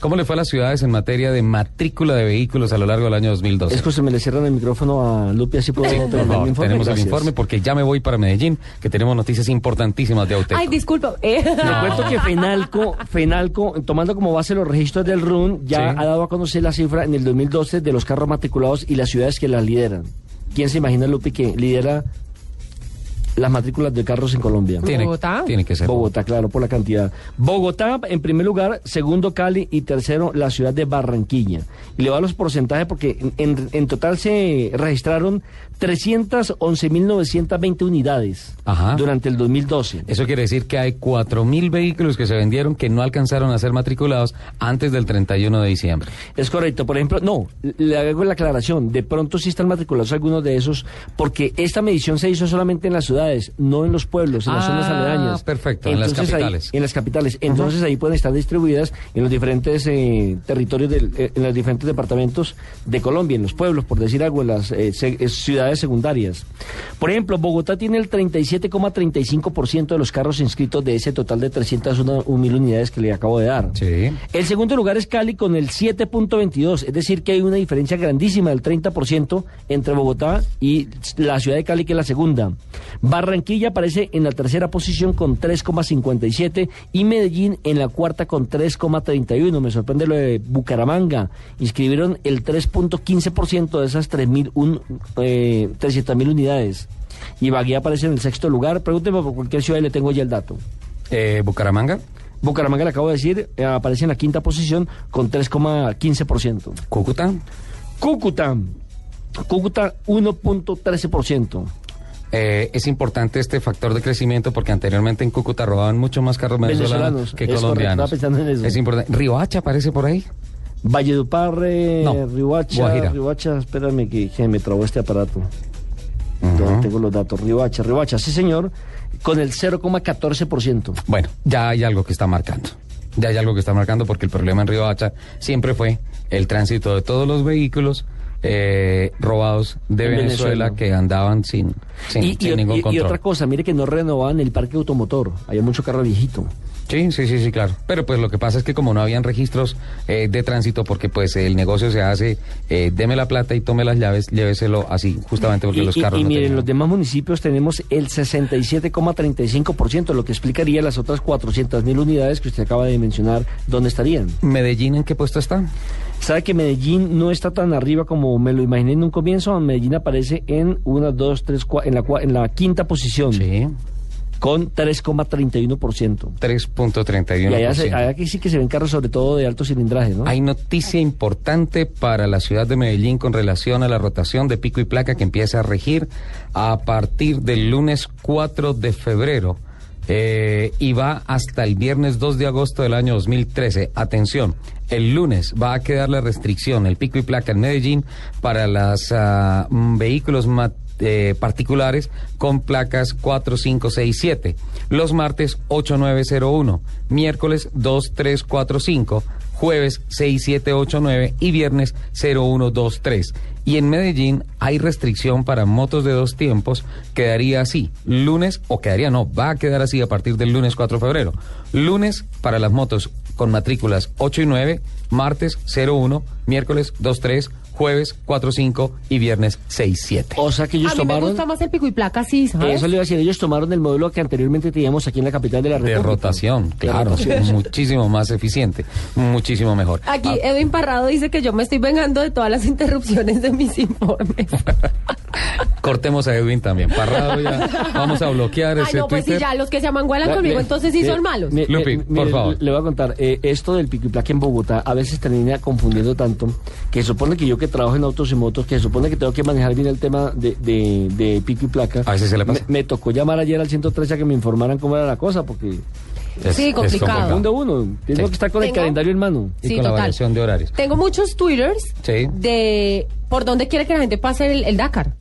¿Cómo le fue a las ciudades en materia de matrícula de vehículos a lo largo del año 2012? Escúcheme, le cierran el micrófono a Lupi, así puedo tener Por mi informe. tenemos Gracias. el informe porque ya me voy para Medellín, que tenemos noticias importantísimas de Auteco. Ay, disculpa. eh. Le cuento que Fenalco, Fenalco, tomando como base los registros del RUN, ya Sí. ha dado a conocer la cifra en el 2012 de los carros matriculados y las ciudades que las lideran. ¿Quién se imagina, Lupi, que lidera las matrículas de carros en Colombia? tiene, Bogotá. Tiene que ser. Bogotá, claro, por la cantidad. Bogotá, en primer lugar, segundo Cali y tercero la ciudad de Barranquilla. Y le voy a los porcentajes porque en, en- en total se registraron 311.920 unidades Ajá. durante el 2012. Eso quiere decir que hay 4.000 vehículos que se vendieron que no alcanzaron a ser matriculados antes del 31 de diciembre. Es correcto. Por ejemplo, no, le hago la aclaración. De pronto sí están matriculados algunos de esos, porque esta medición se hizo solamente en las ciudades, no en los pueblos, en las Ah, zonas aledañas. perfecto, en las ahí- capitales. en las capitales. Entonces ahí pueden estar distribuidas en los diferentes eh, territorios, del- eh, en los diferentes departamentos de Colombia, en los pueblos, por decir algo, en las eh, se- ciudades secundarias. Por ejemplo, Bogotá tiene el 37,35% de los carros inscritos de ese total de 301 mil unidades que le acabo de dar. Sí. El segundo lugar es Cali con el 7.22, es decir, que hay una diferencia grandísima del 30% entre Bogotá y la ciudad de Cali, que es la segunda. Barranquilla aparece en la tercera posición con 3,57 y Medellín en la cuarta con 3,31. Me sorprende lo de Bucaramanga. Inscribieron el 3.15% de esas 3.000 un- eh, 300.000 unidades. Y Baguía aparece en el sexto lugar. Pregúnteme por cualquier ciudad y le tengo ya el dato. Eh, Bucaramanga, Bucaramanga, le acabo de decir, eh, aparece en la quinta posición con 3,15%. Cúcuta. Cúcuta, Cúcuta 1.13%. Eh, es importante este factor de crecimiento porque anteriormente en Cúcuta robaban mucho más carros venezolanos, Venezolanos, que es correcto, colombianos. estaba pensando en eso. Es importante. ¿Riohacha aparece por ahí? Valledupar, eh, No, Riohacha. Riohacha, espérame que, que me trabó este aparato. Ya tengo los datos. Riohacha, Riohacha, sí señor, con el 0,14%. Bueno, ya hay algo que está marcando. Ya hay algo que está marcando porque el problema en Riohacha siempre fue el tránsito de todos los vehículos eh, robados de En Venezuela, Venezuela. que andaban sin, sin, Y, sin y- ningún y- y control. otra cosa, mire que no renovaban el parque automotor. Había mucho carro viejito. Sí, sí, sí, sí, claro. Pero pues lo que pasa es que como no habían registros eh, de tránsito, porque pues el negocio se hace, eh, deme la plata y tome las llaves, lléveselo así, justamente porque y, los y- carros y no miren, tenían. los demás municipios tenemos el 67,35%, lo que explicaría las otras 400 mil unidades que usted acaba de mencionar, ¿dónde estarían? ¿Medellín en qué puesto está? ¿Sabe que Medellín no está tan arriba como me lo imaginé en un comienzo? Medellín aparece en una, dos, tres, cua- en la, en la quinta posición Sí, con 3,31%. 3.31%. Y allá, se- allá que sí que se ven carros sobre todo de alto cilindraje, ¿no? Hay noticia importante para la ciudad de Medellín con relación a la rotación de pico y placa que empieza a regir a partir del lunes 4 de febrero eh, y va hasta el viernes 2 de agosto del año 2013. Atención, el lunes va a quedar la restricción, el pico y placa en Medellín para los vehículos ma- eh, particulares con placas 4, 5, 6, 7. Los martes 8901, miércoles 2, 3, 4, 5, jueves 6, 7, 8, 9 y viernes 01, 2, 3. Y en Medellín hay restricción para motos de dos tiempos, quedaría así, lunes, o quedaría no, va a quedar así a partir del lunes 4 de febrero. Lunes para las motos con matrículas 8 y 9, martes 01, miércoles 2, 3, jueves 4, 5 y viernes 6, 7. O sea que ellos A mí me tomaron... gusta más el pico y placa, sí, ¿sabes? Eso le iba a decir, ellos tomaron el modelo que anteriormente teníamos aquí en la capital de la De República. rotación, De claro, rotación. muchísimo más eficiente, muchísimo mejor. Aquí Ah, Edwin Parrado dice que yo me estoy vengando de todas las interrupciones de mis informes. cortemos a Edwin también. Parrado ya. Vamos a bloquear Ay, ese no, pues Twitter. si ya los que se amangualan La- conmigo, entonces sí son malos. me- Lupi, por mire, favor. Le voy a contar, eh, esto del pico y placa en Bogotá a veces termina confundiendo tanto que supone que yo que trabajo en autos y motos, que supone que tengo que manejar bien el tema de, de, de pico y placa. A veces se le pasa. Me, me tocó llamar ayer al 113 a que me informaran cómo era la cosa, porque Es- Sí, es complicado. Segundo uno. Tengo Sí. que estar con el Tengo- calendario en mano. Y Sí, con la total. variación de horarios. Tengo muchos twitters Sí. de por dónde quiere que la gente pase el, el Dakar.